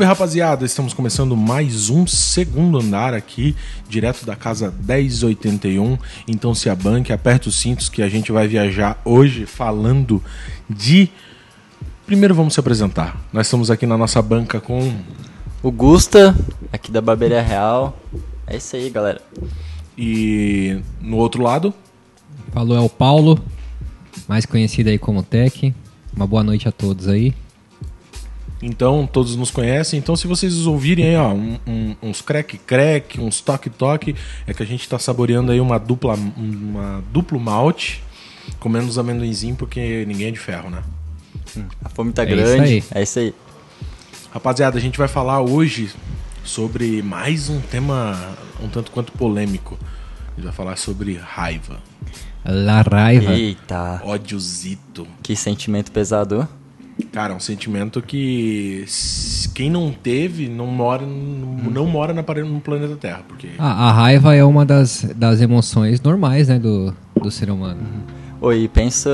Salve rapaziada, estamos começando mais um segundo andar aqui, direto da casa 1081. Então se abanque, aperta os cintos que a gente vai viajar hoje falando de. Primeiro vamos se apresentar. Nós estamos aqui na nossa banca com. O Gusta, aqui da Barbearia Real. É isso aí, galera. E no outro lado, Falou é o Paulo, mais conhecido aí como Tech. Uma boa noite a todos aí. Então, todos nos conhecem. Então, se vocês ouvirem aí, ó, um- um- uns crack-crack, uns toque-toque, é que a gente tá saboreando aí uma dupla, uma duplo malte, comendo os amendoinzinhos, porque ninguém é de ferro, né? A fome tá É isso grande. aí. É isso aí. Rapaziada, a gente vai falar hoje sobre mais um tema um tanto quanto polêmico. A gente vai falar sobre raiva, La Raiva. Eita, ódiozito. que sentimento pesado. Cara, é um sentimento que quem não teve não mora, não, mora na, no planeta Terra, porque Ah, a raiva é uma das, das emoções normais, né, do, do ser humano. Oi, pensa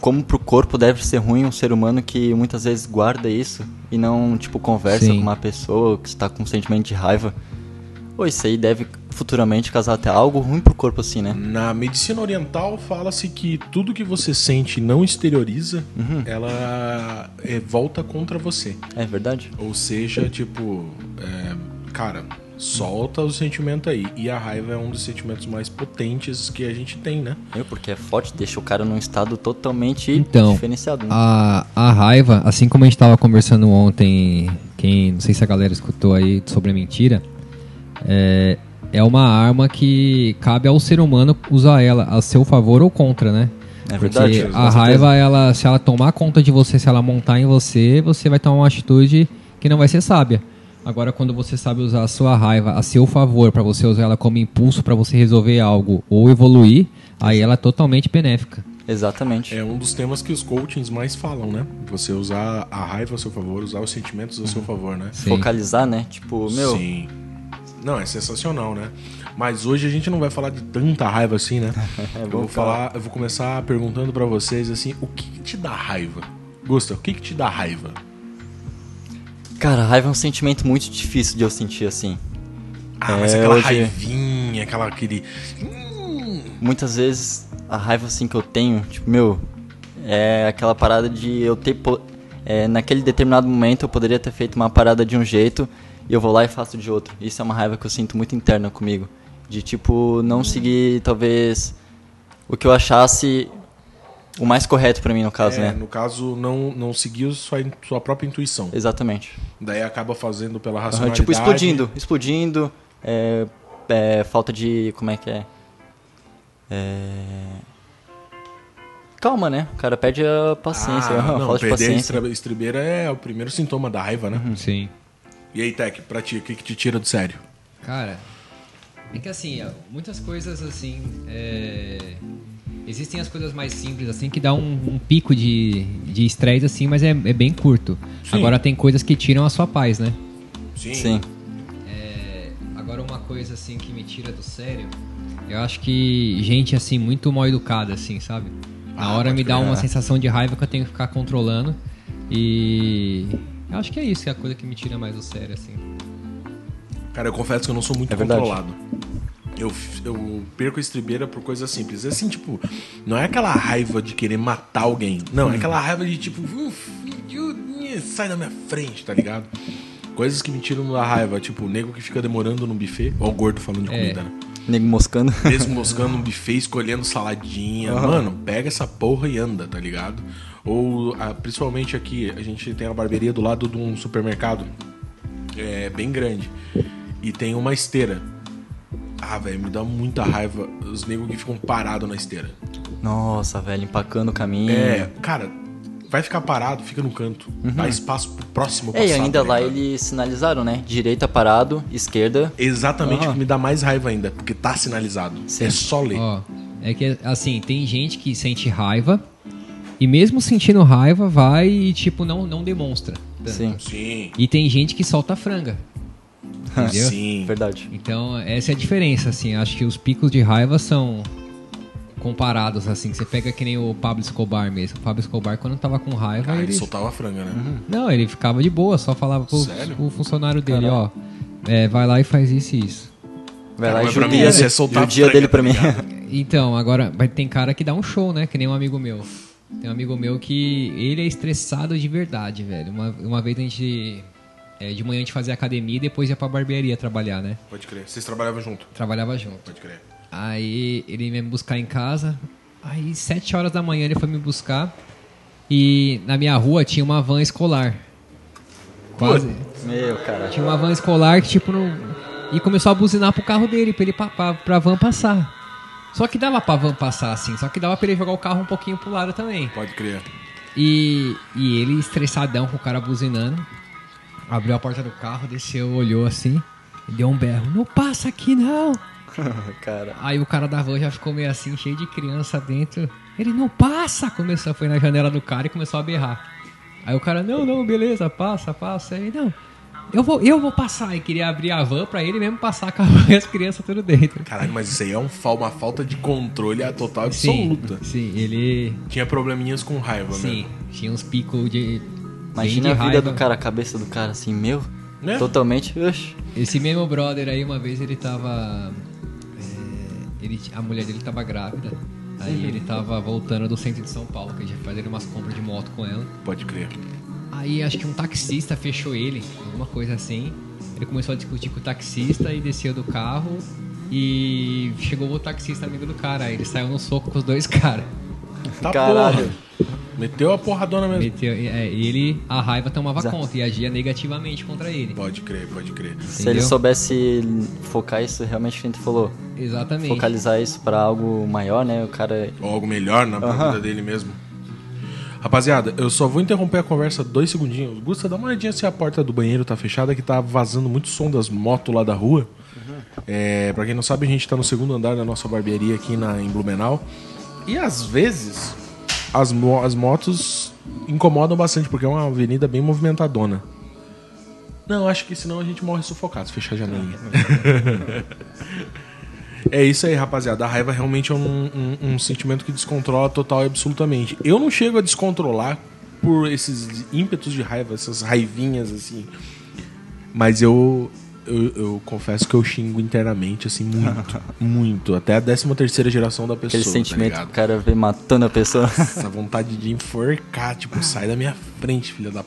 como pro corpo deve ser ruim um ser humano que muitas vezes guarda isso e não, tipo, conversa Sim. com uma pessoa que está com um sentimento de raiva. Oi, isso aí deve futuramente causar até algo ruim pro corpo assim, né? Na medicina oriental fala-se que tudo que você sente e não exterioriza, ela é, volta contra você. É verdade? Ou seja, tipo, é, cara, solta o sentimento aí. E a raiva é um dos sentimentos mais potentes que a gente tem, né? Meu, porque é forte, deixa o cara num estado totalmente Então, diferenciado. Né? A, a raiva, assim como a gente tava conversando ontem, quem não sei se a galera escutou aí sobre a mentira, é, é uma arma que cabe ao ser humano usar ela a seu favor ou contra, né? É Porque verdade. a raiva, ela, se ela tomar conta de você, se ela montar em você, você vai tomar uma atitude que não vai ser sábia. Agora, quando você sabe usar a sua raiva a seu favor, para você usar ela como impulso para você resolver algo ou evoluir, aí ela é totalmente benéfica. Exatamente. É um dos temas que os coachings mais falam, né? Você usar a raiva a seu favor, usar os sentimentos a seu favor, né? Sim. Focalizar, né? Tipo, meu, Sim. Não, é sensacional, né? Mas hoje a gente não vai falar de tanta raiva assim, né? eu vou falar, eu vou começar perguntando pra vocês assim, o que, que te dá raiva? Gusta, o que, que te dá raiva? cara, raiva é um sentimento muito difícil de eu sentir assim. Ah, mas É, aquela hoje- raivinha, aquela aquele. Hum, Muitas vezes a raiva assim que eu tenho, tipo, meu, é aquela parada de eu ter. po- é, naquele determinado momento eu poderia ter feito uma parada de um jeito e eu vou lá e faço de outro. Isso é uma raiva que eu sinto muito interna comigo. De tipo, não seguir talvez o que eu achasse o mais correto pra mim no caso, é, né? No caso, não, não seguiu sua, sua própria intuição. Exatamente. Daí acaba fazendo pela racionalidade. tipo, explodindo, explodindo, é, é, falta de. como é que é? É. Calma, né? O cara perde a paciência, Ah, não, falta de a paciência. estra- estribeira é o primeiro sintoma da raiva, né? Sim. E aí, Tech, pra ti, o que, que te tira do sério? Cara, é que assim, muitas coisas assim. é, Existem as coisas mais simples, assim, que dá um, um pico de de estresse, assim, mas é, é bem curto. Sim. Agora tem coisas que tiram a sua paz, né? Sim. É, agora uma coisa assim que me tira do sério, eu acho que gente assim muito mal educada assim, sabe? Na Ah, hora me dá crer. uma sensação de raiva que eu tenho que ficar controlando e eu acho que é isso, que é a coisa que me tira mais do sério assim. Cara, eu confesso que eu não sou muito É controlado. Eu, eu perco a estribeira por coisas simples. Assim, tipo, não é aquela raiva de querer matar alguém. Não, é aquela raiva de tipo, "Uf, you- sai da minha frente, tá ligado? Coisas que me tiram da raiva, tipo, o nego que fica demorando no buffet, ou o gordo falando de É. comida, né? Nego moscando. Mesmo moscando um buffet, escolhendo saladinha. Mano, pega essa porra e anda, tá ligado? Ou, ah, principalmente aqui, a gente tem a barbearia do lado de um supermercado. É bem grande. E tem uma esteira. Ah, velho, me dá muita raiva os negros que ficam parados na esteira. Nossa, velho, empacando o caminho. É, cara, vai ficar parado, fica no canto. Dá espaço pro próximo É, e passar, ainda tá lá eles sinalizaram, né? Direita parado, esquerda. Exatamente, o que me dá mais raiva ainda, porque tá sinalizado. Sim. É só ler. Ó, é que assim, tem gente que sente raiva e mesmo sentindo raiva vai e tipo não não demonstra. tanto. Sim, Sim, E tem gente que solta franga. Entendeu? sim. verdade. Então, essa é a diferença, assim. Acho que os picos de raiva são comparados, assim. Você pega que nem o Pablo Escobar mesmo. O Pablo Escobar, quando tava com raiva, Ah, ele... ele soltava a franga, né? Não, ele ficava de boa, só falava pro, pro funcionário dele, ó. é, vai lá e faz isso e isso. Vai lá e Mas pra judia mim é dele- soltar judia franga, dele tá pra mim. ligado? Então, agora, vai tem cara que dá um show, né? Que nem um amigo meu. Tem um amigo meu que ele é estressado de verdade, velho. Uma, uma vez a gente. é, de manhã a gente fazia academia e depois ia pra barbearia trabalhar, né? Pode crer. Vocês trabalhavam junto? Trabalhava junto. Pode crer. Aí ele veio me buscar em casa. Aí, sete horas da manhã, ele foi me buscar. E na minha rua tinha uma van escolar. Quase. Meu, cara. Tinha uma van escolar que, tipo, não. E começou a buzinar pro carro dele, pra ele pa- pra, pra van passar. Só que dava pra van passar assim, só que dava pra ele jogar o carro um pouquinho pro lado também. Pode crer. E, e ele, estressadão com o cara buzinando, abriu a porta do carro, desceu, olhou assim, e deu um berro: Não passa aqui não! cara. Aí o cara da van já ficou meio assim, cheio de criança dentro. Ele não passa! Começou, foi na janela do cara e começou a berrar. Aí o cara, não, não, beleza, passa, passa. Aí, não, eu vou, eu vou passar. E queria abrir a van pra ele mesmo passar com as crianças tudo dentro. Caralho, mas isso aí é um, uma falta de controle total Sim, absoluta. sim, ele. Tinha probleminhas com raiva, Sim, né? tinha uns picos de. Imagina bem a de vida raiva. do cara, a cabeça do cara assim, meu. Né? Totalmente. Oxi. Esse mesmo brother aí, uma vez ele tava. é, ele, a mulher dele tava grávida. Aí ele tava voltando do centro de São Paulo, que a gente fazendo umas compras de moto com ela. Pode crer. Aí acho que um taxista fechou ele, alguma coisa assim. Ele começou a discutir com o taxista e desceu do carro. E chegou o taxista amigo do cara. Aí ele saiu no soco com os dois caras. Tá Caralho. porra. Meteu a porradona mesmo. Meteu- é, ele, a raiva tomava Exato. conta e agia negativamente contra ele. Pode crer, pode crer. Se ele Entendeu? soubesse focar isso, realmente, que a gente falou, Exatamente. focalizar isso pra algo maior, né? O cara. Ou algo melhor na vida dele mesmo. Rapaziada, eu só vou interromper a conversa dois segundinhos. Gusta, dá uma olhadinha se a porta do banheiro tá fechada, que tá vazando muito som das motos lá da rua. É, pra quem não sabe, a gente tá no segundo andar da nossa barbearia aqui na, em Blumenau. E às vezes as, mo- as motos incomodam bastante, porque é uma avenida bem movimentadona. Não, acho que senão a gente morre sufocado se fechar a janelinha. É isso aí, rapaziada. A raiva realmente é um, um- um sentimento que descontrola total e absolutamente. Eu não chego a descontrolar por esses ímpetos de raiva, essas raivinhas, assim. Mas eu, eu, eu confesso que eu xingo internamente, assim, muito. muito. Até a 13 terceira geração da pessoa, Aquele sentimento tá que o cara vem matando a pessoa. Essa vontade de enforcar, tipo, sai da minha frente, filha da...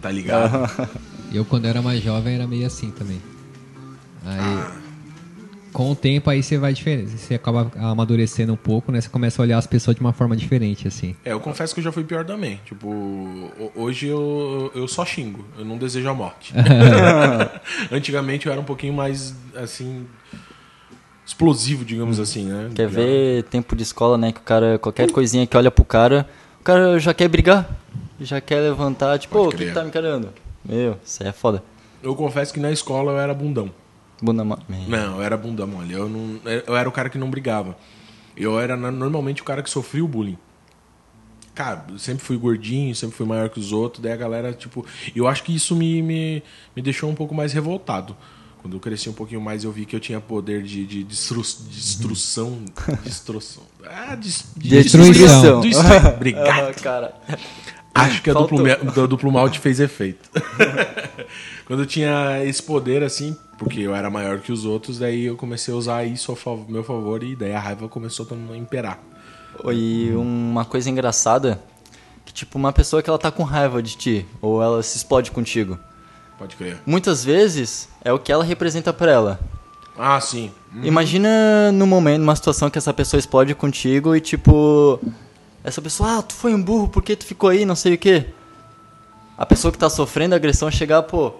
Tá ligado? Eu, quando era mais jovem, era meio assim também. Aí, com o tempo, aí você vai diferente. Você acaba amadurecendo um pouco, né? Você começa a olhar as pessoas de uma forma diferente, assim. É, eu confesso que eu já fui pior também. Tipo, ho- hoje eu, eu só xingo, eu não desejo a morte. Antigamente eu era um pouquinho mais, assim, explosivo, digamos assim, né? Quer Já- ver tempo de escola, né? Que o cara, qualquer coisinha que olha pro cara, o cara já quer brigar. Já quer levantar, tipo, o que, tá me encarando? Meu, isso aí é foda. Eu confesso que na escola eu era bundão. Bunda Meu. Não, eu era bundão, olha. Eu, não, eu era o cara que não brigava. Eu era normalmente o cara que sofria o bullying. Cara, eu sempre fui gordinho, sempre fui maior que os outros, daí a galera, tipo. Eu acho que isso me, me, me deixou um pouco mais revoltado. Quando eu cresci um pouquinho mais, eu vi que eu tinha poder de, de destru, destrução. destrução. Ah, des, de Destruição. Destru- Obrigado. Ah, cara. Acho que a duplo, do duplo malte fez efeito. Quando eu tinha esse poder, assim, porque eu era maior que os outros, daí eu comecei a usar isso a fav- meu favor e daí a raiva começou a imperar. E uma coisa engraçada, que tipo, uma pessoa que ela tá com raiva de ti, ou ela se explode contigo. Pode crer. Muitas vezes é o que ela representa pra ela. Ah, sim. Imagina no momento, numa situação que essa pessoa explode contigo e tipo. Essa pessoa, ah, tu foi um burro, por que tu ficou aí, não sei o quê. A pessoa que tá sofrendo a agressão chegar, pô,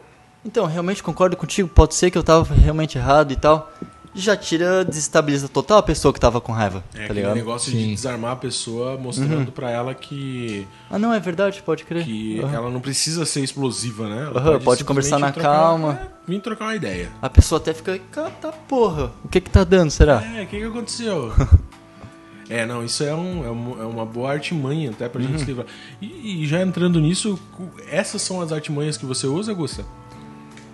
então, realmente concordo contigo, pode ser que eu tava realmente errado e tal. Já tira, desestabiliza total a pessoa que tava com raiva, É tá ligado? negócio de Sim. desarmar a pessoa, mostrando pra ela que, Ah, não, é verdade, pode crer. que Aham. ela não precisa ser explosiva, né? Ela Aham, pode conversar simplesmente na trocar- calma. é, Vim trocar uma ideia. A pessoa até fica, cara, tá porra, o que que tá dando, será? É, o que, que aconteceu? é, não, isso é, um, é, um- é uma boa artimanha até pra Uhum. gente se livrar. E, e já entrando nisso, essas são as artimanhas que você usa, Gusta?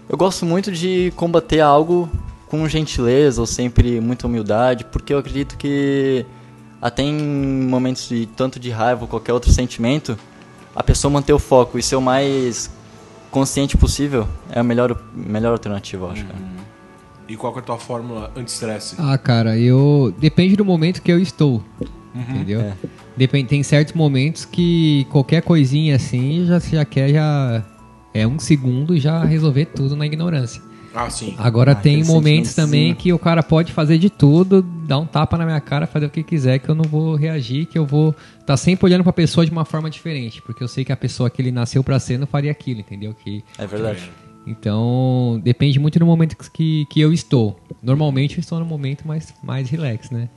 Eu gosto muito de combater algo com gentileza ou sempre muita humildade, porque eu acredito que até em momentos de tanto de raiva ou qualquer outro sentimento, a pessoa manter o foco e ser o mais consciente possível é a melhor, melhor alternativa, eu acho, cara. E qual que é a tua fórmula anti-estresse? Ah, cara, eu. Depende do momento que eu estou. entendeu? é. Depende, tem certos momentos que qualquer coisinha assim já, já quer já. É um segundo já resolver tudo na ignorância. Ah, sim. Agora Ah, tem momentos também que o cara pode fazer de tudo, dar um tapa na minha cara, fazer o que quiser, que eu não vou reagir, que eu vou tá sempre olhando pra pessoa de uma forma diferente, porque eu sei que a pessoa que ele nasceu pra ser não faria aquilo, entendeu? Que É verdade. Então depende muito do momento que, que eu estou. Normalmente eu estou no momento mais mais relax, né?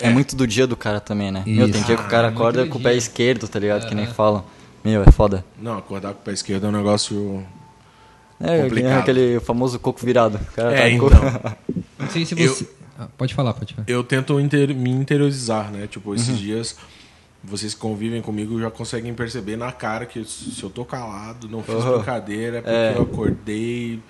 É. muito do dia do cara também, né? Meu, tem Isso. dia que o cara Ah, muito acorda com o pé esquerdo, tá ligado? Que nem falam. Meu, é foda. Não, acordar com o pé esquerdo é um negócio. É, Complicado. aquele famoso coco virado. O cara É, tá então. Não sei se Eu- você. Ah, pode falar, pode falar. Eu tento inter- me interiorizar, né? Tipo, esses Uhum. dias, vocês que convivem comigo já conseguem perceber na cara que se eu tô calado, não fiz Uhum. brincadeira, é porque É. eu acordei.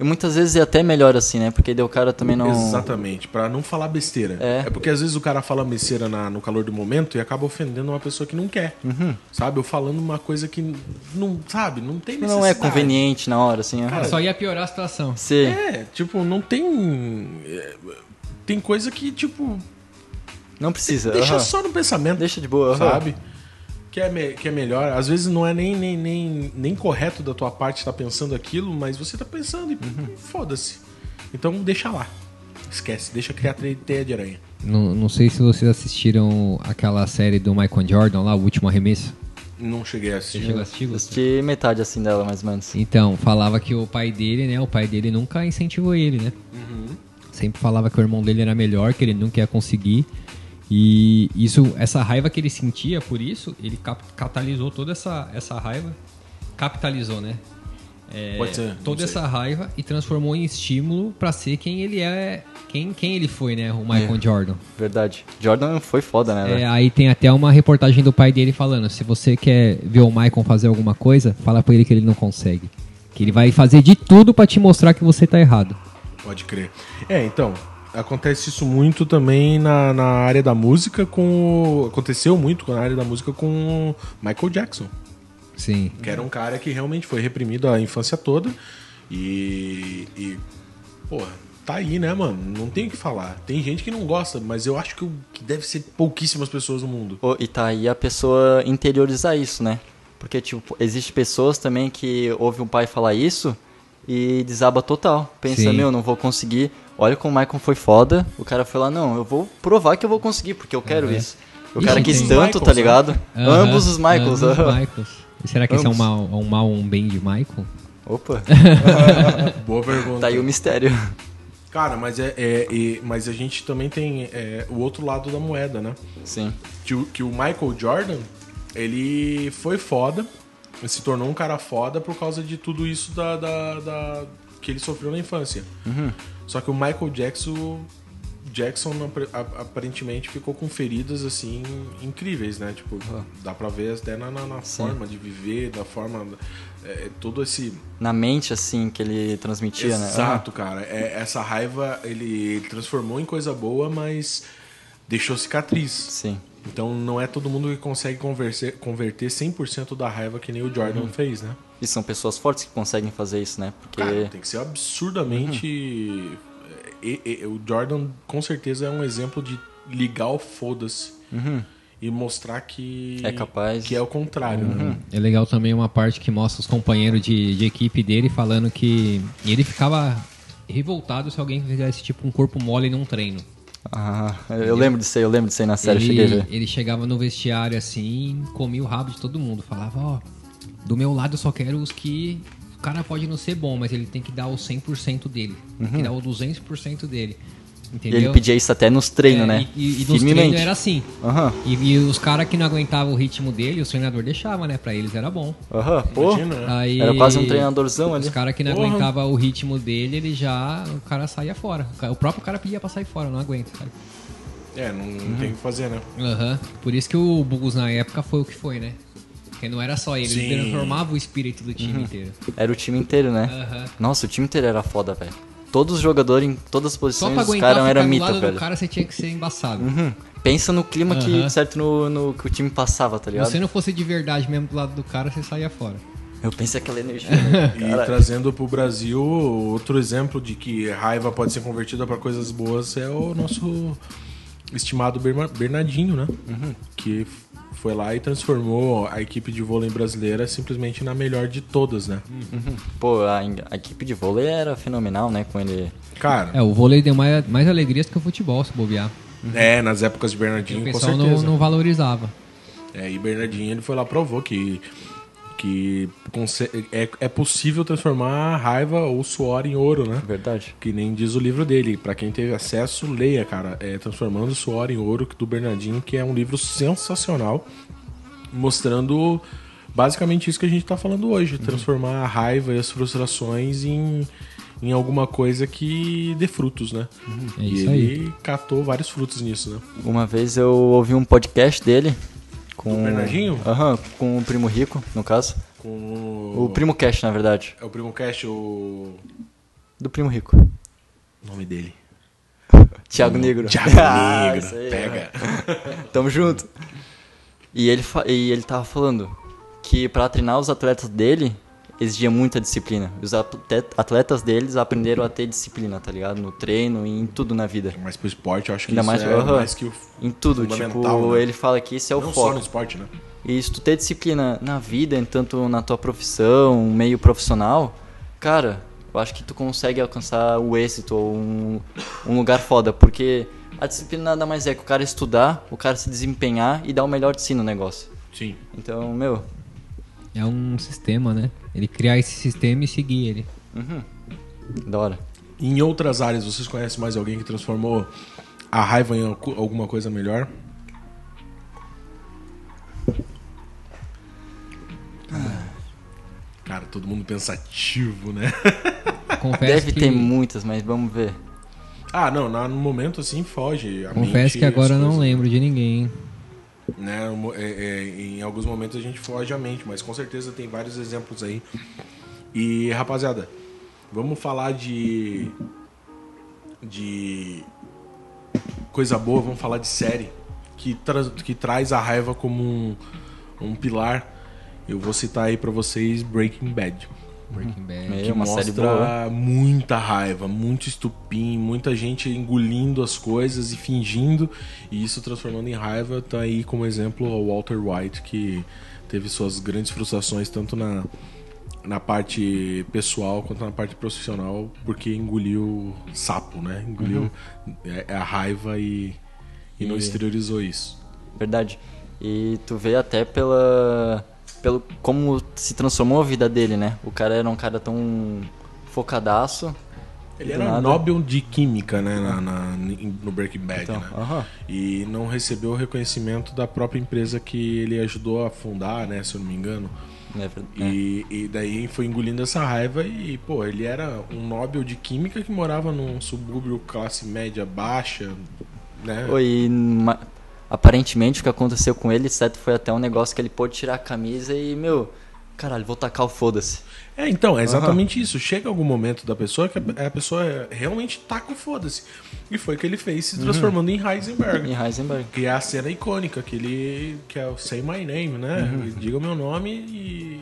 E muitas vezes é até melhor assim, né? Porque daí o cara também não. Exatamente, pra não falar besteira. É. porque às vezes o cara fala besteira na- no calor do momento e acaba ofendendo uma pessoa que não quer. Uhum. Sabe? Eu falando uma coisa que não, sabe, não tem necessidade. Não é conveniente na hora, assim. Cara, Só ia piorar a situação. Sim. É, tipo, não tem. é, Tem coisa que, tipo, Não precisa. deixa aham. só no pensamento. Deixa de boa, aham. sabe? Que é, me- que é melhor. Às vezes não é nem, nem, nem, nem correto da tua parte estar pensando aquilo, mas você tá pensando e Uhum. foda-se. Então deixa lá. Esquece, deixa criar teia de aranha. Não, não sei se vocês assistiram aquela série do Michael Jordan lá, o último arremesso. Não cheguei a assistir. chegou a assistir? Assisti metade assim dela, mais ou menos. Então, falava que o pai dele, né? O pai dele nunca incentivou ele, né? Sempre falava que o irmão dele era melhor, que ele nunca ia conseguir. E isso, essa raiva que ele sentia por isso, ele catalisou toda essa, essa raiva. Capitalizou, né? É, Pode ser, toda essa raiva e transformou em estímulo pra ser quem ele é, quem, quem ele foi, né? O Michael É. Jordan. Verdade. Jordan foi foda, né? É, aí tem até uma reportagem do pai dele falando: se você quer ver o Michael fazer alguma coisa, fala pra ele que ele não consegue. Que ele vai fazer de tudo pra te mostrar que você tá errado. Pode crer. É, então, acontece isso muito também na, na área da música com. Aconteceu muito na área da música com o Michael Jackson. Sim. Que era um cara que realmente foi reprimido a infância toda. E. e porra, tá aí, né, mano? Não tem o que falar. Tem gente que não gosta, mas eu acho que, o- que deve ser pouquíssimas pessoas no mundo. E tá aí a pessoa interiorizar isso, né? Porque, tipo, existe pessoas também que ouvem um pai falar isso e desaba total. Pensa, Sim. meu, não vou conseguir. Olha como o Michael foi foda. O cara foi lá, não, eu vou provar que eu vou conseguir, porque eu quero Uhum. isso. O cara quis tanto, Michaels, tá né? ligado? Aham, Ambos os Michaels. ambos os aham. Michaels. E será que esse é um Ambos. mal, um mal um bem de Michael? Opa, Boa pergunta. tá aí o mistério. Cara, mas é, é- é- mas a gente também tem é, o outro lado da moeda, né? Sim. Que o, que o Michael Jordan, ele foi foda, se tornou um cara foda por causa de tudo isso da, da- da- que ele sofreu na infância. Só que o Michael Jackson, Jackson aparentemente ficou com feridas assim incríveis, né? Tipo, dá pra ver até na, na- na forma de viver, da forma. é, todo esse. Na mente, assim, que ele transmitia, né? Exato, cara. É, essa raiva ele transformou em coisa boa, mas deixou cicatriz. Sim. Então não é todo mundo que consegue converter 100% da raiva que nem o Jordan fez, né? E são pessoas fortes que conseguem fazer isso, né? Porque. Cara, tem que ser absurdamente. e- e- o Jordan com certeza é um exemplo de ligar o foda-se e mostrar que É capaz. que é o contrário, né? É legal também uma parte que mostra os companheiros de, de equipe dele falando que ele ficava revoltado se alguém fizesse tipo um corpo mole num treino. Ah, eu lembro disso aí, eu lembro disso aí na série, cheguei a ele, ver. ele chegava no vestiário assim, comia o rabo de todo mundo. Falava, ó, do meu lado eu só quero os que. O cara pode não ser bom, mas ele tem que dar o 100% dele. Tem que dar o 200% dele. E Entendeu? ele pedia isso até nos treinos, É, né? E, e, e nos treinos era assim. Aham, E, e os caras que não aguentavam o ritmo dele, os treinadores deixavam, né? Pra eles era bom. aham, né? Aí, Era quase um treinadorzão ali. Os caras que não Porra. aguentavam o ritmo dele, ele já. O cara saía fora. O O próprio cara pedia pra sair fora, não aguenta, cara. É, não, não tem o que fazer, né? Aham. Por isso que o Bulls na época foi o que foi, né? Porque não era só ele, ele Sim. transformava o espírito do Uhum. time inteiro. Era o time inteiro, né? Aham. Nossa, o time inteiro era foda, velho. Todos os jogadores em todas as Só posições, pra os caras eram do mita, lado velho. do cara, você tinha que ser embaçado. Uhum. Pensa no clima que, Aham. certo, no, no que o time passava, tá Se ligado? você não fosse de verdade mesmo do lado do cara, você saía fora. Eu pensei aquela energia. né? E trazendo pro Brasil, outro exemplo de que raiva pode ser convertida para coisas boas é o nosso estimado Bernardinho, né? Que f- foi lá e transformou a equipe de vôlei brasileira simplesmente na melhor de todas, né? Uhum. Pô, a, a equipe de vôlei era fenomenal, né? Com ele. Cara, É, o vôlei deu mais, mais alegrias que o futebol, se bobear. é, nas épocas de O Bernardinho, com pessoal não, certeza. não valorizava. É, e Bernardinho ele foi lá provou que que é, é possível transformar a raiva ou suor em ouro, né? Verdade. Que nem diz o livro dele. Pra quem teve acesso, leia, cara. É Transformando o Suor em Ouro, do Bernardinho, que é um livro sensacional, mostrando basicamente isso que a gente tá falando hoje. Transformar a raiva e as frustrações em, em alguma coisa que dê frutos, né? É e ele catou vários frutos nisso, né? Uma vez eu ouvi um podcast dele. Com... Do Bernardinho? Aham, com o Primo Rico, no caso. Com O Primo Cash, na verdade. É o Primo Cast, o Do Primo Rico. nome dele. Thiago Negro. Thiago Ah, Negro. isso aí, Pega. Tamo junto. E ele, e ele tava falando que pra treinar os atletas dele exigia muita disciplina. Os atle- atletas deles aprenderam a ter disciplina, tá ligado? No treino e em tudo na vida. Mas pro esporte, eu acho que Ainda isso mais- é aham. mais que o Em tudo, tipo, né? ele fala que isso é o não só foco. no esporte, né? E se tu ter disciplina na vida, tanto na tua profissão, meio profissional, cara, eu acho que tu consegue alcançar o êxito ou um, um lugar foda, porque a disciplina nada mais é que o cara estudar, o cara se desempenhar e dar o melhor de si no negócio. Sim. Então, meu, É um sistema, né? Ele criar esse sistema e seguir ele. uhum, da hora. Em outras áreas, vocês conhecem mais alguém que transformou a raiva em alguma coisa melhor? Cara, todo mundo pensativo, né? Confesso Deve que, ter muitas, mas vamos ver. Ah, não, no momento assim foge. A confesso mente que agora não coisas, lembro de ninguém. Né? É- é, em alguns momentos a gente foge a mente, mas com certeza tem vários exemplos aí. E, rapaziada, vamos falar de. de. coisa boa, vamos falar de série que, tra que traz a raiva como um, um pilar. Eu vou citar aí pra vocês Breaking Bad. Breaking Bad. Meu. Que uma mostra série boa. muita raiva, muito estupim, muita gente engolindo as coisas e fingindo, e isso transformando em raiva. Tá aí como exemplo o Walter White, que teve suas grandes frustrações tanto na, na parte pessoal quanto na parte profissional, porque engoliu sapo, né? Engoliu é, a raiva e, e não Uhum. E- exteriorizou isso. Verdade. E tu vê até pela pelo como se transformou a vida dele, né? O cara era um cara tão focadaço. Ele era nada- Nobel de Química, né, na, na- no Breaking Bad, Então, né? aham. E não recebeu o reconhecimento da própria empresa que ele ajudou a fundar, né, se eu não me engano. É. E, e daí foi engolindo essa raiva e, pô, ele era um Nobel de Química que morava num subúrbio classe média baixa, né? Oi, aparentemente o que aconteceu com ele, certo, foi até um negócio que ele pôde tirar a camisa e, meu, caralho, vou tacar o foda-se. É, então, é exatamente isso. Chega algum momento da pessoa que a, pessoa realmente tá com foda-se. E foi o que ele fez, se transformando em Heisenberg. Em Heisenberg. Que é a cena icônica, que ele. que é o Say My Name, né? Diga o meu nome e,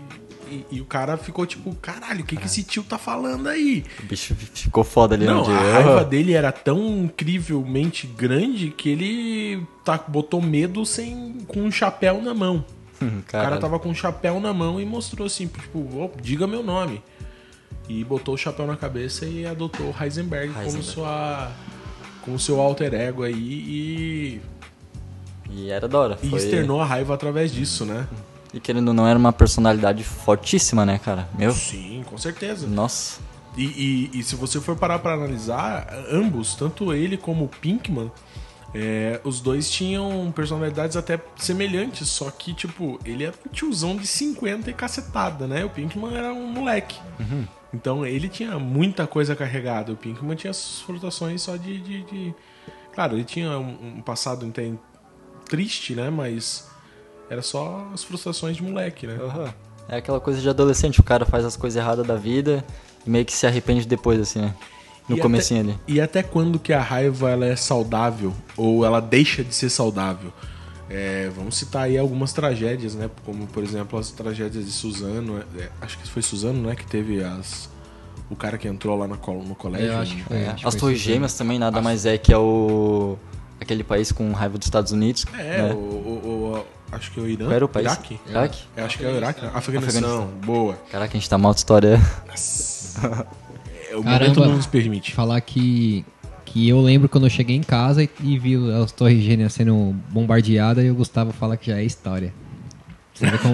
e. e o cara ficou tipo, caralho, o que, que esse tio tá falando aí? O bicho ficou foda ali Não, no dia. a raiva dele era tão incrivelmente grande que ele tá, botou medo sem com um chapéu na mão. O cara tava com um chapéu na mão e mostrou assim, tipo, "Ô, diga meu nome. E botou o chapéu na cabeça e adotou o Heisenberg, como Heisenberg. sua. como seu alter ego aí e, E era da hora. e Foi... externou a raiva através disso, né? E querendo ou não, era uma personalidade fortíssima, né, cara? Meu, Sim, com certeza. nossa. E, e- e se você for parar pra analisar, ambos, tanto ele como o Pinkman, é, os dois tinham personalidades até semelhantes, só que, tipo, ele era um tiozão de 50 e cacetada, né? O Pinkman era um moleque. Então ele tinha muita coisa carregada. O Pinkman tinha suas frustrações só de. de- de- Claro, ele tinha um, um passado até triste, né? Mas era só as frustrações de moleque, né? É aquela coisa de adolescente, o cara faz as coisas erradas da vida e meio que se arrepende depois, assim, né? No E comecinho até, ali. E até quando que a raiva ela é saudável ou ela deixa de ser saudável? É, vamos citar aí algumas tragédias, né? Como, por exemplo, as tragédias de Suzano. é, acho que foi Suzano, né? Que teve as... O cara que entrou lá no, col- no colégio. Eu acho que foi. É, acho As Torres. Gêmeas também nada mais é que é o. aquele país com raiva dos Estados Unidos. É, né? o, o- o- Acho que é o Irã. Qual era o país? Iraque? Iraque? É, acho que é o Iraque, né? Afeganistão. Afeganistão. Boa. Caraca, a gente tá mal de história. É, o Caramba. momento não nos permite. Falar que, que eu lembro quando eu cheguei em casa e, e vi as Torres Gêmeas sendo bombardeadas e o Gustavo fala que já é história.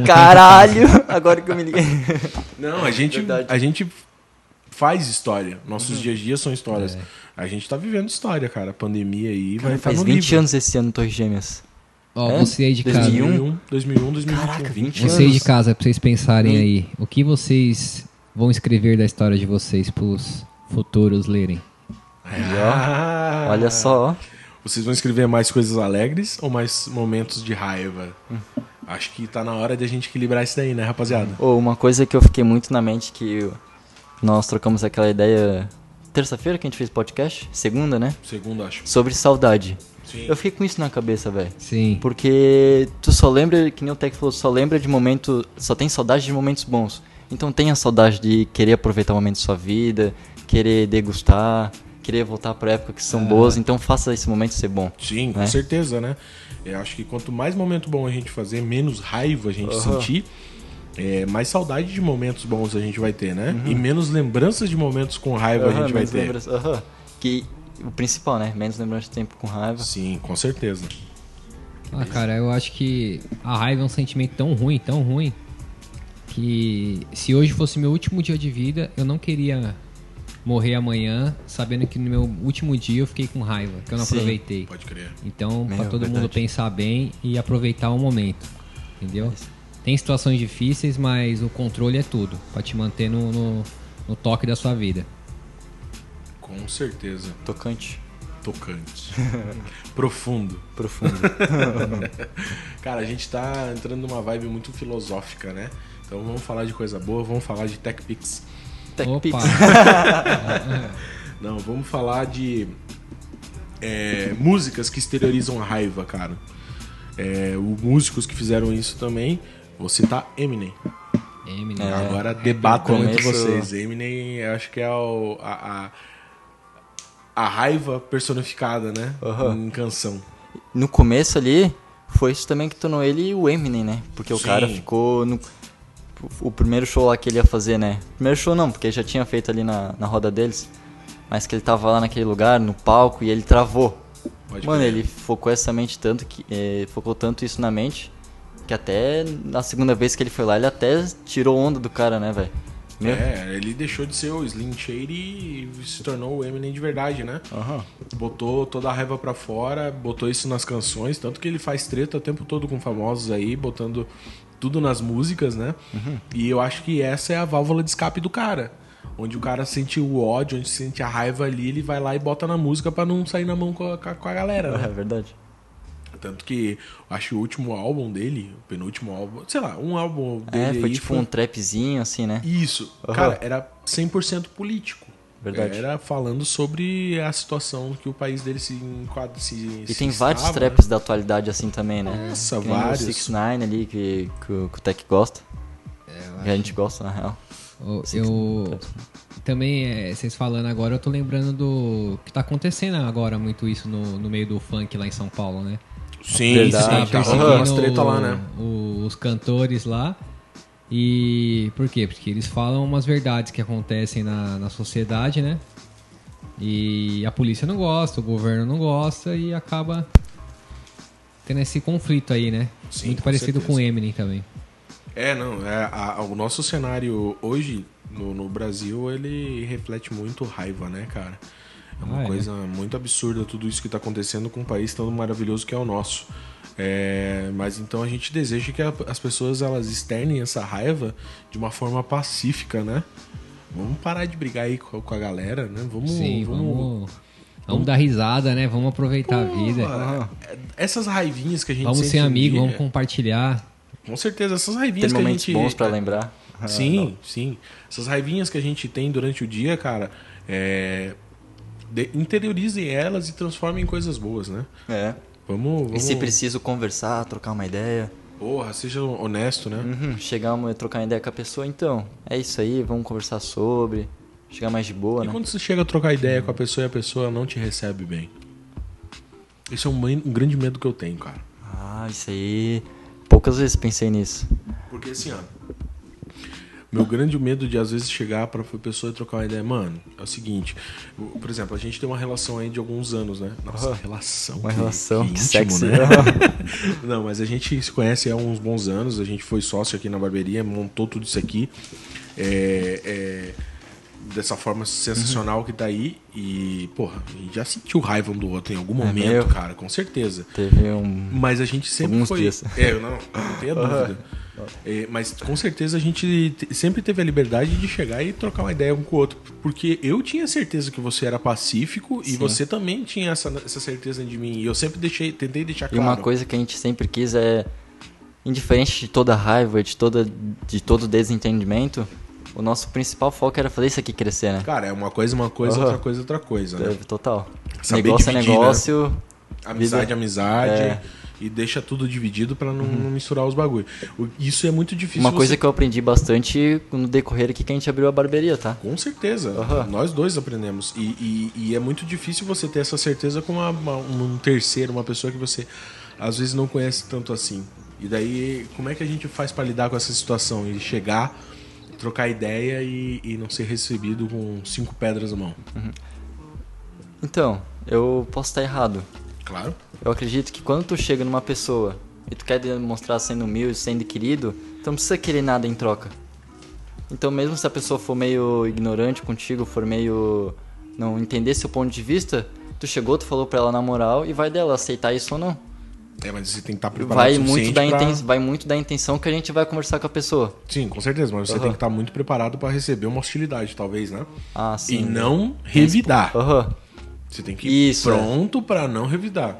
Caralho! Agora que eu me liguei. Não, a gente, Verdade. a gente faz história. Nossos dias a dias são histórias. A gente tá vivendo história, cara. A pandemia aí vai Cara, estar faz no 20 livro. anos esse ano Torres Gêmeas. Ó, É? você aí de casa. 2001? 2001, 2021. Caraca, 20 Você aí de anos. casa, pra vocês pensarem aí, o que vocês vão escrever da história de vocês pros futuros lerem? Ah, Olha só, ó. Vocês vão escrever mais coisas alegres ou mais momentos de raiva? Acho que tá na hora de a gente equilibrar isso daí, né, rapaziada? Ô, uma coisa que eu fiquei muito na mente que nós trocamos aquela ideia terça-feira que a gente fez podcast, segunda, né? Segundo, acho. Sobre saudade. Sim. Eu fiquei com isso na cabeça, velho. Sim. Porque tu só lembra, que nem o Tech falou, só lembra de momento, só tem saudade de momentos bons. Então tenha saudade de querer aproveitar o momento de sua vida, querer degustar, querer voltar pra época que são boas, então faça esse momento ser bom. Sim, com né? certeza, né? Eu acho que quanto mais momento bom a gente fazer, menos raiva a gente Aham. sentir, é, mais saudade de momentos bons a gente vai ter, né? Uhum. E menos lembranças de momentos com raiva a Aham, gente vai ter. lembrança-. Que o principal, né? Menos lembrança de tempo com raiva. Sim, com certeza. Ah, cara, eu acho que a raiva é um sentimento tão ruim, tão ruim, que se hoje fosse meu último dia de vida, eu não queria morrer amanhã sabendo que no meu último dia eu fiquei com raiva, que eu não Sim. aproveitei. Pode crer. Então, Meu, pra todo mundo verdade. pensar bem e aproveitar o momento, entendeu? Tem situações difíceis, mas o controle é tudo, pra te manter no, no, no toque da sua vida. Com certeza. Tocante. Tocante. Profundo. Profundo. Cara, a gente tá entrando numa vibe muito filosófica, né? Então vamos falar de coisa boa, vamos falar de Tech Pix. Tech Opa! Pix. Não, vamos falar de é, músicas que exteriorizam a raiva, cara. É, o, músicos que fizeram isso também. Vou citar Eminem. Eminem. É. Agora debatam no entre começo- vocês. Eminem, eu acho que é o- a, a, a raiva personificada, né? Aham. Em canção. No começo ali, foi isso também que tornou ele o Eminem, né? Porque o Sim. cara ficou no. O primeiro show lá que ele ia fazer, né? Primeiro show não, porque já tinha feito ali na, na roda deles. Mas que ele tava lá naquele lugar, no palco, e ele travou. Pode Mano, ele focou essa mente tanto que. eh, focou tanto isso na mente. Que até na segunda vez que ele foi lá, ele até tirou onda do cara, né, velho? É, ele deixou de ser o Slim Shady e se tornou o Eminem de verdade, né? Aham. Botou toda a raiva pra fora, botou isso nas canções, tanto que ele faz treta o tempo todo com famosos aí, botando tudo nas músicas, né? E eu acho que essa é a válvula de escape do cara. Onde o cara sente o ódio, onde sente a raiva ali, ele vai lá e bota na música pra não sair na mão com a, com a galera, É né? verdade. Tanto que eu acho que o último álbum dele, o penúltimo álbum, sei lá, um álbum dele É, foi tipo um trapzinho, assim, né? Isso. Aham. Cara, era 100% político. Verdade. Era falando sobre a situação que o país dele se enquadra. Se, E se tem vários estava, traps da atualidade assim também, né? Nossa, Que vários. O 6 9 ali, que, que, o- que o Tech gosta. É, que a gente gosta, na real. O- Eu também, é, vocês falando agora, eu tô lembrando do que tá acontecendo agora muito isso no, no meio do funk lá em São Paulo, né? Sim, Verdade. sim. Tá Tá perseguindo treta lá, né? o- os cantores lá. E por quê? Porque eles falam umas verdades que acontecem na, na sociedade, né? E a polícia não gosta, o governo não gosta e acaba tendo esse conflito aí, né? Sim, Muito com parecido certeza. com o Eminem também. É, não. É, a- o nosso cenário hoje no, no Brasil, ele reflete muito raiva, né, cara? É uma Ah, é. coisa muito absurda tudo isso que tá acontecendo com um país tão maravilhoso que é o nosso. É, mas então a gente deseja que a- as pessoas elas externem essa raiva de uma forma pacífica, né? Vamos parar de brigar aí com, com a galera, né? Vamos, Sim, vamos, vamos, vamos dar risada, né? Vamos aproveitar a vida. Porra, essas raivinhas que a gente Vamos ser amigos, dia- vamos compartilhar. Com certeza, essas Tem raivinhas que a momentos gente... bons pra lembrar. Sim, sim. Essas raivinhas que a gente tem durante o dia, cara, é, de- interiorizem elas e transformem em coisas boas, né? É. Vamos, E vamos... se preciso conversar, trocar uma ideia, Porra, seja honesto, né? uhum, chegar uma, trocar uma ideia com a pessoa, então, é isso aí, vamos conversar sobre, chegar mais de boa, E né? quando você chega a trocar ideia com a pessoa e a pessoa não te recebe bem? Esse é um, um grande medo que eu tenho, cara. Ah, isso aí, poucas vezes pensei nisso. Porque assim, ó. Meu grande medo de às vezes chegar pra pessoa e trocar uma ideia, mano, é o seguinte. Por exemplo, a gente tem uma relação aí de alguns anos, né? Nossa, relação. Uma que- relação, que íntimo, sexy. né? Não, mas a gente se conhece há uns bons anos, a gente foi sócio aqui na barbearia, montou tudo isso aqui. É, é, dessa forma sensacional que tá aí. E, porra, a gente já sentiu raiva um do outro em algum momento, meu? cara, com certeza. Teve um... Mas a gente sempre Alguns foi. dias. É, não, não tenha dúvida. É, mas com certeza a gente te- sempre teve a liberdade de chegar e trocar uma ideia um com o outro. Porque eu tinha certeza que você era pacífico e Sim. você também tinha essa, essa certeza de mim. E eu sempre deixei, tentei deixar E claro. uma coisa que a gente sempre quis é, indiferente de toda raiva, de, toda, de todo desentendimento, o nosso principal foco era fazer isso aqui crescer, né? Cara, é uma coisa, uma coisa, Aham. outra coisa, outra coisa. Né? É, Total. Saber negócio dividir, é negócio. Amizade, vida- amizade. É. E deixa tudo dividido pra não, não misturar os bagulho. Isso é muito difícil. Uma coisa você- que eu aprendi bastante no decorrer aqui que a gente abriu a barbearia, tá? Com certeza. Aham. Nós dois aprendemos. E, e- e é muito difícil você ter essa certeza com uma- uma- um terceiro, uma pessoa que você às vezes não conhece tanto assim. E daí, como é que a gente faz pra lidar com essa situação? E chegar, trocar ideia e, e não ser recebido com cinco pedras na mão? Então, eu posso estar errado. Claro. Eu acredito que quando tu chega numa pessoa e tu quer demonstrar sendo humilde, sendo querido, tu não precisa querer nada em troca. Então mesmo se a pessoa for meio ignorante contigo, for meio não entender seu ponto de vista, tu chegou, tu falou pra ela na moral e vai dela aceitar isso ou não. É, mas você tem que estar preparado Vai muito, da pra- inten... vai muito da intenção que a gente vai conversar com a pessoa. Sim, com certeza. Mas você Aham. tem que estar muito preparado pra receber uma hostilidade, talvez, né? Ah, sim. e não revidar. Aham. Você tem que ir Isso, é. pronto pra não revidar.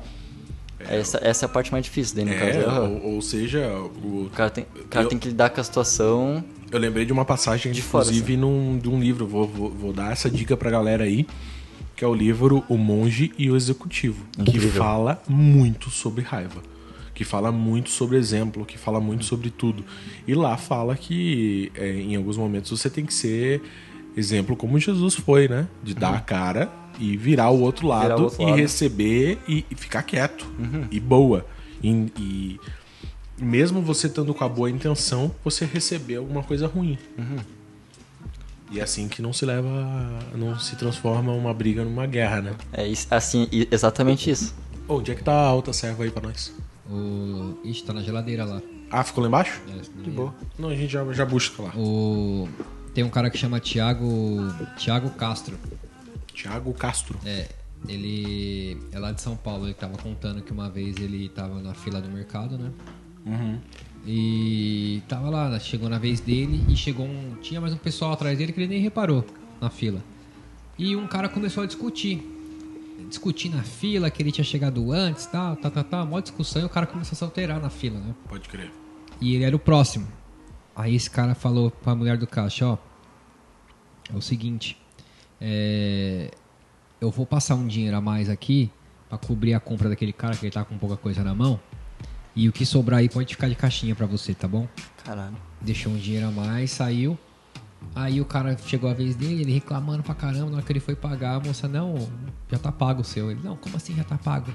Essa, essa é a parte mais difícil daí no caso. É, Aham. ou, ou seja, o, O cara, tem, o cara Eu- tem que lidar com a situação. Eu lembrei de uma passagem, De fora, assim. inclusive, num, de um livro. Vou, vou, vou dar essa dica pra galera aí. Que é o livro O Monge e o Executivo. Que Incrível. fala muito sobre raiva. Que fala muito sobre exemplo. Que fala muito sobre tudo. E lá fala que é, em alguns momentos você tem que ser exemplo como Jesus foi, né? De dar a cara e virar o outro lado. Virar o outro e lado. receber e, e ficar quieto. Uhum. E boa. E, e mesmo você estando com a boa intenção, você receber alguma coisa ruim. Uhum. E é assim que não se leva, não se transforma uma briga numa guerra, né? É isso- assim, exatamente isso. Ô, onde é que tá a alta serva aí pra nós? O... Ixi, tá na geladeira lá. Ah, ficou lá embaixo? De boa. Não, a gente já, já busca lá. O... Tem um cara que chama Thiago, Thiago Castro. Tiago Castro. É, ele é lá de São Paulo. Ele tava contando que uma vez ele tava na fila do mercado, né? Uhum. E tava lá, né? chegou na vez dele e chegou um. Tinha mais um pessoal atrás dele que ele nem reparou na fila. E um cara começou a discutir. Discutir na fila, que ele tinha chegado antes, tal, tá, tá, tá, mó discussão, e o cara começou a se alterar na fila, né? Pode crer. E ele era o próximo. Aí esse cara falou pra mulher do caixa, ó. É o seguinte. É, eu vou passar um dinheiro a mais aqui pra cobrir a compra daquele cara que ele tá com pouca coisa na mão. E o que sobrar aí pode ficar de caixinha pra você, tá bom? Caralho. Deixou um dinheiro a mais, saiu. Aí o cara chegou a vez dele, ele reclamando pra caramba, na hora que ele foi pagar, a moça, não, já tá pago o seu. Ele, não, como assim já tá pago?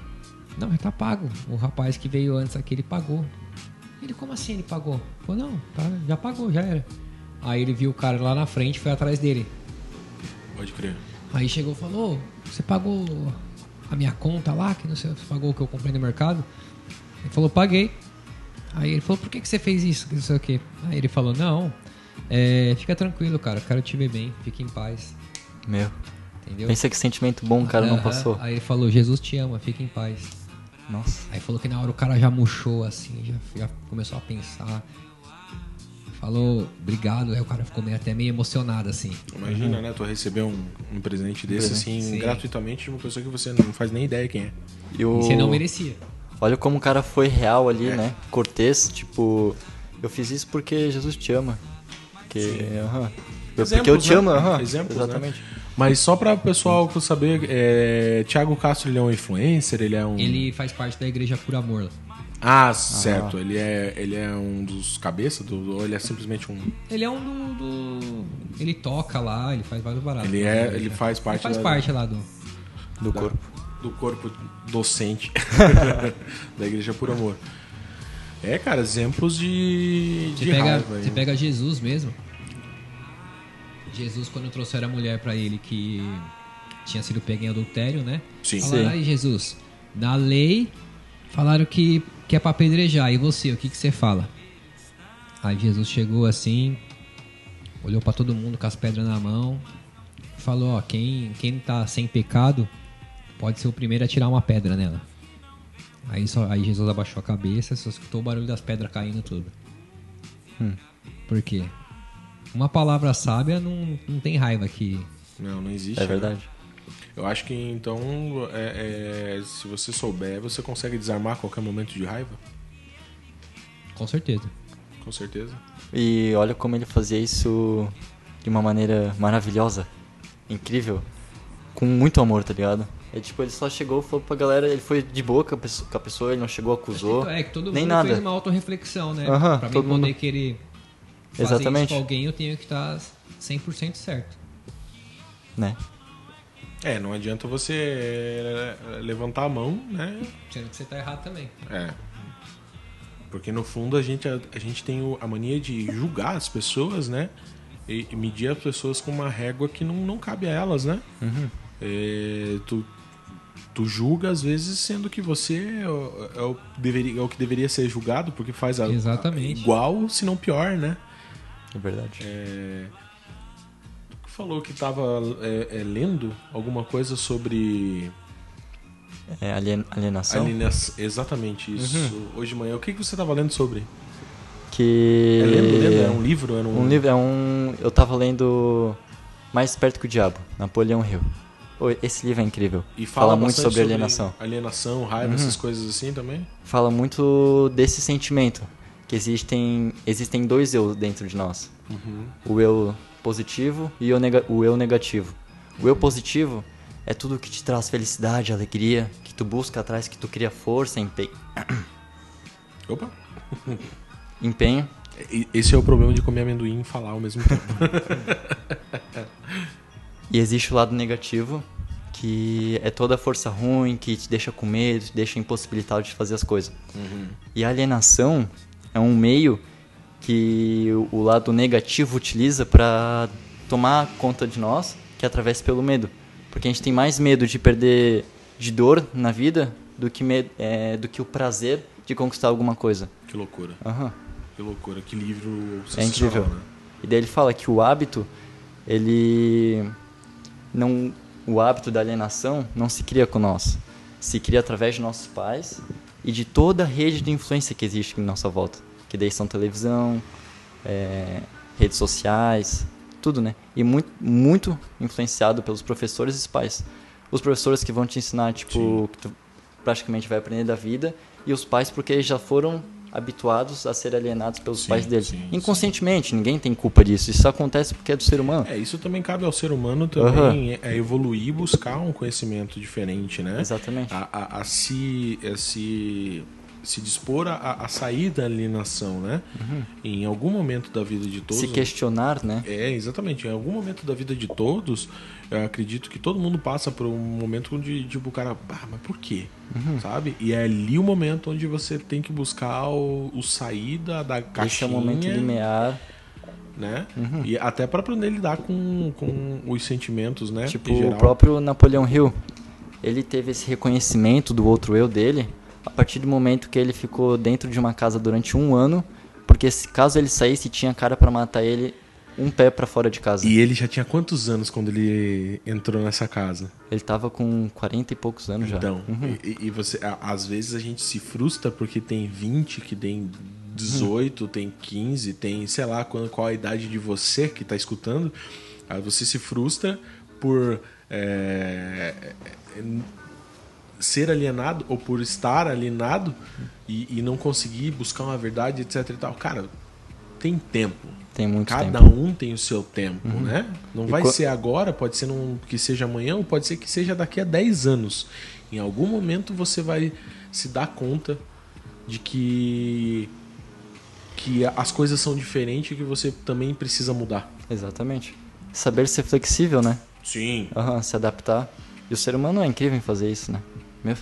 Não, já tá pago. O rapaz que veio antes aqui, ele pagou. Ele, como assim ele pagou? Falou, não, tá, já pagou, já era. Aí ele viu o cara lá na frente, foi atrás dele. Pode crer. Aí chegou e falou, "Ô, você pagou a minha conta lá, que não sei, você pagou o que eu comprei no mercado? Ele falou, paguei. Aí ele falou, por que, que você fez isso? Não sei o quê. Aí ele falou, não, é, fica tranquilo, cara, quero te ver bem, fique em paz. Meu. Entendeu? Pensa que sentimento bom o cara não passou. Aí ele falou, Jesus te ama, fique em paz. Nossa. Aí falou que na hora o cara já murchou assim, já, já começou a pensar. Falou, obrigado. Aí o cara ficou meio, até meio emocionado assim. Imagina, né? Tu receber um, um presente desse, assim, Sim. gratuitamente de uma pessoa que você não faz nem ideia quem é. E o... Você não merecia. Olha como o cara foi real ali, É. né? Cortês, tipo, eu fiz isso porque Jesus te ama. Porque, aham. Eu- porque eu Exemplos, te né? amo, aham. Exemplos, né? Exatamente. Mas só para o pessoal saber, é, Thiago Castro ele é um influencer, ele é um. Ele faz parte da Igreja Por Amor. Ah, certo. Ele, é, ele é um dos cabeças do, ou ele é simplesmente um. Ele é um do. do- Ele toca lá, ele faz vários baratos. Ele é, ele faz parte Ele faz da- parte lá do. Do da- corpo. do corpo docente da Igreja por Amor. É, cara, exemplos de, Você de pega, raiva. você pega Jesus mesmo. Jesus, quando trouxeram a mulher pra ele que tinha sido pega em adultério, né? Sim. Falaram, Sim. aí Jesus, na lei falaram que, que é pra apedrejar. E você, o que, que você fala? Aí Jesus chegou assim, olhou pra todo mundo com as pedras na mão, falou, ó, quem, quem tá sem pecado pode ser o primeiro a tirar uma pedra nela. Aí, só, aí Jesus abaixou a cabeça, só escutou o barulho das pedras caindo tudo. Por quê? Uma palavra sábia não, não tem raiva que. Não, não existe. É né? Eu acho que então, é- é, se você souber, você consegue desarmar qualquer momento de raiva. Com certeza. Com certeza. E olha como ele fazia isso de uma maneira maravilhosa, incrível, com muito amor, tá ligado? É tipo, ele só chegou, falou pra galera, ele foi de boa com a pessoa, com a pessoa, ele não chegou, acusou, É que todo nem mundo nada. fez uma autorreflexão, né? Aham, pra mim todo poder mundo. querer fazer Exatamente. isso com alguém, eu tenho que estar 100% certo. né? É, não adianta você é, levantar a mão, né? Sendo que você tá errado também. É. Porque no fundo a gente, a, a gente tem a mania de julgar as pessoas, né? E, e medir as pessoas com uma régua que não, não cabe a elas, né? É, tu, tu julga às vezes sendo que você é o, é o deveria, é o que deveria ser julgado porque faz a, Exatamente. igual, se não pior, né? É verdade. É, falou que estava é, é, lendo alguma coisa sobre É alien- alienação. alienação. Exatamente isso. Hoje de manhã. O que, que você estava lendo sobre? Que. É lendo, lendo? Era um livro? Era um... Um livro, é um. Eu tava lendo Mais Perto que o Diabo, Napoleão Hill. Esse livro é incrível. E fala, fala muito bastante sobre alienação. Alienação, raiva, essas coisas assim também? Fala muito desse sentimento. Que existem, existem dois eu dentro de nós. O eu positivo e o, eu negativo. O eu positivo é tudo que te traz felicidade, alegria, que tu busca atrás, que tu cria força, empe- Opa! empenho. Esse é o problema de comer amendoim e falar ao mesmo tempo. E existe o lado negativo, que é toda a força ruim, que te deixa com medo, te deixa impossibilitado de fazer as coisas. E a alienação é um meio que o- lado negativo utiliza para tomar conta de nós, que é através pelo medo. Porque a gente tem mais medo de perder de dor na vida do que, me- é, do que o prazer de conquistar alguma coisa. que loucura. Aham. Que loucura. Que livro É incrível. né? E daí ele fala que o hábito, ele não, o hábito da alienação não se cria com nós, se cria através de nossos pais e de toda a rede de influência que existe em nossa volta, que daí são televisão, é, redes sociais, tudo, né? E muito, muito influenciado pelos professores e os pais. Os professores que vão te ensinar, tipo, que tu praticamente vai aprender da vida, e os pais porque eles já foram habituados a ser alienados pelos Sim, pais deles. sim, Inconscientemente, ninguém tem culpa disso. Isso acontece porque é do ser humano. É, isso também cabe ao ser humano também é evoluir e buscar um conhecimento diferente, né? Exatamente. A, a- a se, a se, se dispor a, a sair da alienação, né? Em algum momento da vida de todos. Se questionar, né? É, exatamente. Em algum momento da vida de todos, eu acredito que todo mundo passa por um momento onde, tipo, o cara, ah, mas por quê? Uhum. Sabe? E é ali o momento onde você tem que buscar o, o saída da caixinha. Esse é o momento limiar. né? E até para aprender a lidar com, com os sentimentos, né? Tipo, o próprio Napoleão Hill, ele teve esse reconhecimento do outro eu dele a partir do momento que ele ficou dentro de uma casa durante um ano, porque se caso ele saísse, tinha cara pra matar ele um pé pra fora de casa. E ele já tinha quantos anos quando ele entrou nessa casa? Ele tava com 40 e poucos anos já. Então, Uhum. e, e você, às vezes a gente se frustra porque tem 20, que tem 18, tem 15, tem, sei lá, qual, qual a idade de você que tá escutando. Aí você se frustra por é, ser alienado ou por estar alienado e, e não conseguir buscar uma verdade, etc e tal. Cara, tem tempo. Tem muito Cada tempo. um tem o seu tempo, né? Não E vai qua- ser agora, pode ser num, que seja amanhã, ou pode ser que seja daqui a 10 anos. Em algum momento você vai se dar conta de que que as coisas são diferentes e que você também precisa mudar. Exatamente. Saber ser flexível, né? Sim. Aham, se adaptar. E o ser humano é incrível em fazer isso, né? Meu.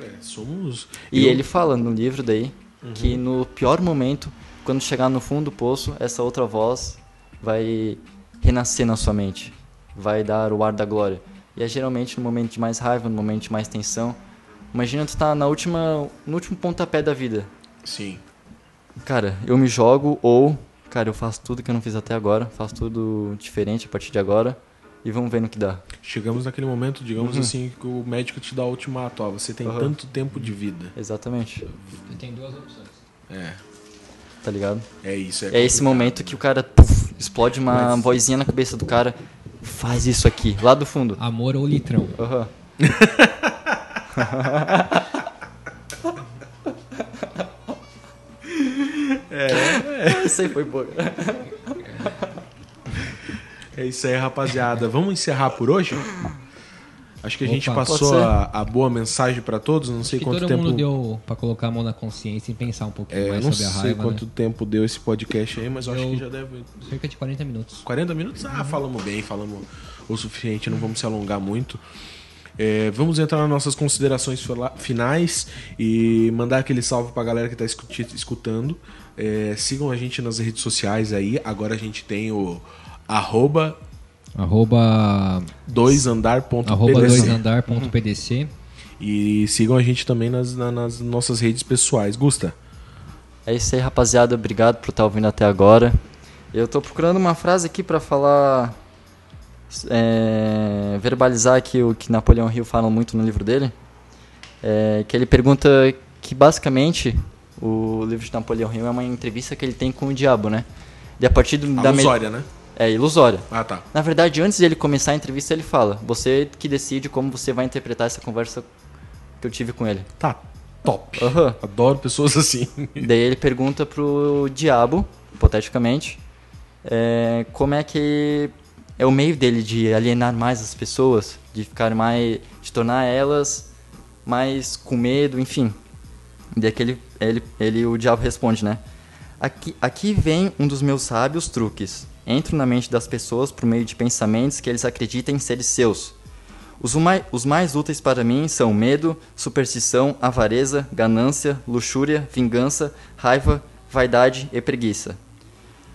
É, somos. E eu- Uhum. ele fala no livro daí que no pior momento, quando chegar no fundo do poço, essa outra voz vai renascer na sua mente. Vai dar o ar da glória. E é geralmente no momento de mais raiva, no momento de mais tensão. Imagina tu tá na última, no último pontapé da vida. Sim. Cara, eu me jogo ou, cara, eu faço tudo que eu não fiz até agora, faço tudo diferente a partir de agora e vamos ver no que dá. Chegamos naquele momento, digamos assim, que o médico te dá o ultimato, ó, você tem Uhum. tanto tempo de vida. Exatamente. Você tem duas opções. É, Tá ligado? é isso. É, É esse momento que o cara puf, explode uma Mas- vozinha na cabeça do cara. Faz isso aqui, lá do fundo. Amor ou litrão? Aham. é. Isso aí foi boa. É isso aí, rapaziada. Vamos encerrar por hoje? Acho que a gente Opa. passou Pode ser. a, a boa mensagem pra todos. Não sei que quanto todo tempo. mundo deu pra colocar a mão na consciência e pensar um pouquinho É, mais não sobre a sei raiva. quanto né? tempo deu esse podcast aí, mas eu acho que já deve. Cerca de 40 minutos. 40 minutos? Ah, falamos bem, falamos o suficiente, não vamos se alongar muito. É, vamos entrar nas nossas considerações finais e mandar aquele salve pra galera que tá escuti- escutando. É, sigam a gente nas redes sociais aí. Agora a gente tem o arroba Arroba, doisandar.pdc. arroba doisandar.pdc. E sigam a gente também nas, na- nas nossas redes pessoais. Gusta? É isso aí, rapaziada. Obrigado por estar ouvindo até agora. Eu tô procurando uma frase aqui pra falar. é, verbalizar aqui o que Napoleão Hill fala muito no livro dele. É, que ele pergunta que basicamente o livro de Napoleão Hill é uma entrevista que ele tem com o diabo, né? E a partir do, da me- Ilusória, né? É ilusória. Ah, tá. Na verdade, antes de ele começar a entrevista, ele fala: Você que decide como você vai interpretar essa conversa que eu tive com ele. Tá top. Aham. Adoro pessoas assim. Daí ele pergunta pro diabo, hipoteticamente, é, como é que é o meio dele de alienar mais as pessoas, de ficar mais, de tornar elas mais com medo, enfim. Daí que ele, ele, ele, o diabo responde, né? Aqui, aqui vem um dos meus sábios truques. Entro na mente das pessoas por meio de pensamentos que eles acreditem serem seus. Os, os mais úteis para mim são medo, superstição, avareza, ganância, luxúria, vingança, raiva, vaidade e preguiça.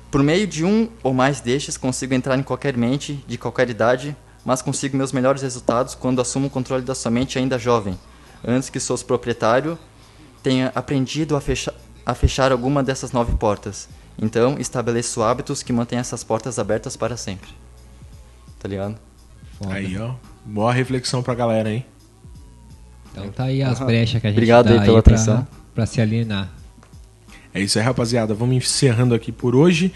Por meio de um ou mais destes, consigo entrar em qualquer mente, de qualquer idade, mas consigo meus melhores resultados quando assumo o controle da sua mente ainda jovem, antes que seus proprietário tenha aprendido a fechar, a fechar alguma dessas nove portas. Então, estabeleço hábitos que mantenham essas portas abertas para sempre. Tá ligado? Foda. Aí, ó. Boa reflexão pra galera, hein? Então tá aí as brechas que a gente Obrigado dá aí pela pra, atenção. pra se alienar. É isso aí, rapaziada. Vamos encerrando aqui por hoje.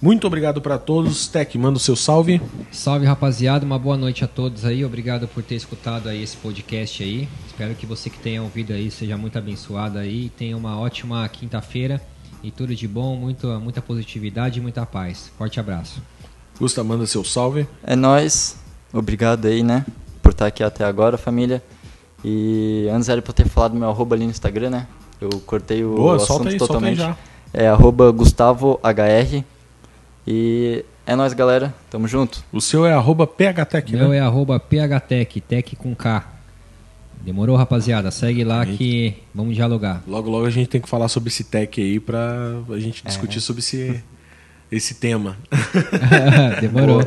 Muito obrigado pra todos. Tec, manda o seu salve. Salve rapaziada, uma boa noite a todos aí. Obrigado por ter escutado aí esse podcast aí. Espero que você que tenha ouvido aí seja muito abençoado aí. Tenha uma ótima quinta-feira e tudo de bom, muito, muita positividade e muita paz. Forte abraço. Gusta, manda seu salve. É nóis. Obrigado aí, né? Por estar aqui até agora, família. E antes era pra eu ter falado meu arroba ali no Instagram, né? Eu cortei o Boa, assunto solta aí, solta aí totalmente. já. É arroba GustavoHR. E é nóis, galera. Tamo junto. O seu é arroba PHTech, Meu né? é arroba PHTech, Tech com K. Demorou, rapaziada? Segue lá que vamos dialogar. Logo, logo a gente tem que falar sobre esse tech aí pra a gente É. discutir sobre esse, esse tema. Demorou.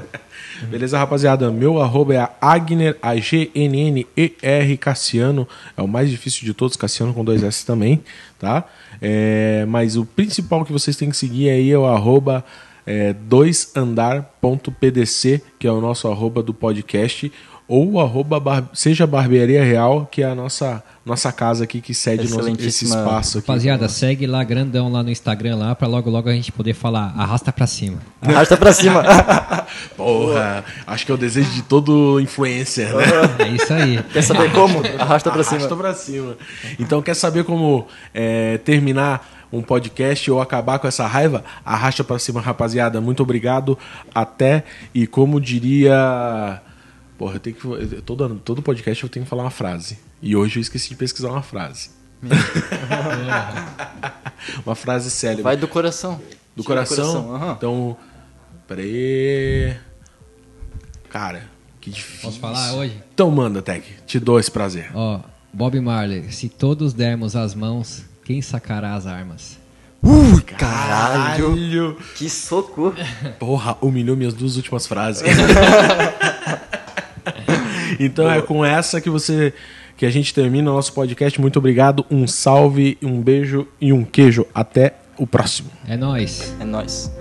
Beleza, rapaziada? Meu arroba é a Agner, A-G-N-N-E-R Cassiano. É o mais difícil de todos, Cassiano com dois S também, tá? É, mas o principal que vocês têm que seguir aí é o arroba é, doisandar.pdc, que é o nosso arroba do podcast. Ou arroba bar... seja Barbearia Real, que é a nossa, nossa casa aqui que cede nosso, esse espaço aqui. Rapaziada, segue lá grandão lá no Instagram lá, pra logo logo a gente poder falar arrasta pra cima. Arrasta pra cima. Porra, acho que é o desejo de todo influencer, né? É isso aí. Quer saber como? Arrasta pra cima. Arrasta pra cima. Então, quer saber como é, terminar um podcast ou acabar com essa raiva? Arrasta pra cima, rapaziada. Muito obrigado. Até. E como diria. Porra, eu tenho que. Todo, todo podcast eu tenho que falar uma frase. E hoje eu esqueci de pesquisar uma frase. uma frase célebre. Vai do coração. Do Tira coração? aham. Então. Peraí. Cara, que difícil. Posso falar hoje? Então manda, Tech. Te dou esse prazer. Ó, Bob Marley, se todos dermos as mãos, quem sacará as armas? Caralho. Que soco. Porra, humilhou minhas duas últimas frases. então é com essa que você que a gente termina o nosso podcast. Muito obrigado, um salve, um beijo e um queijo. Até o próximo. É nóis. É nóis.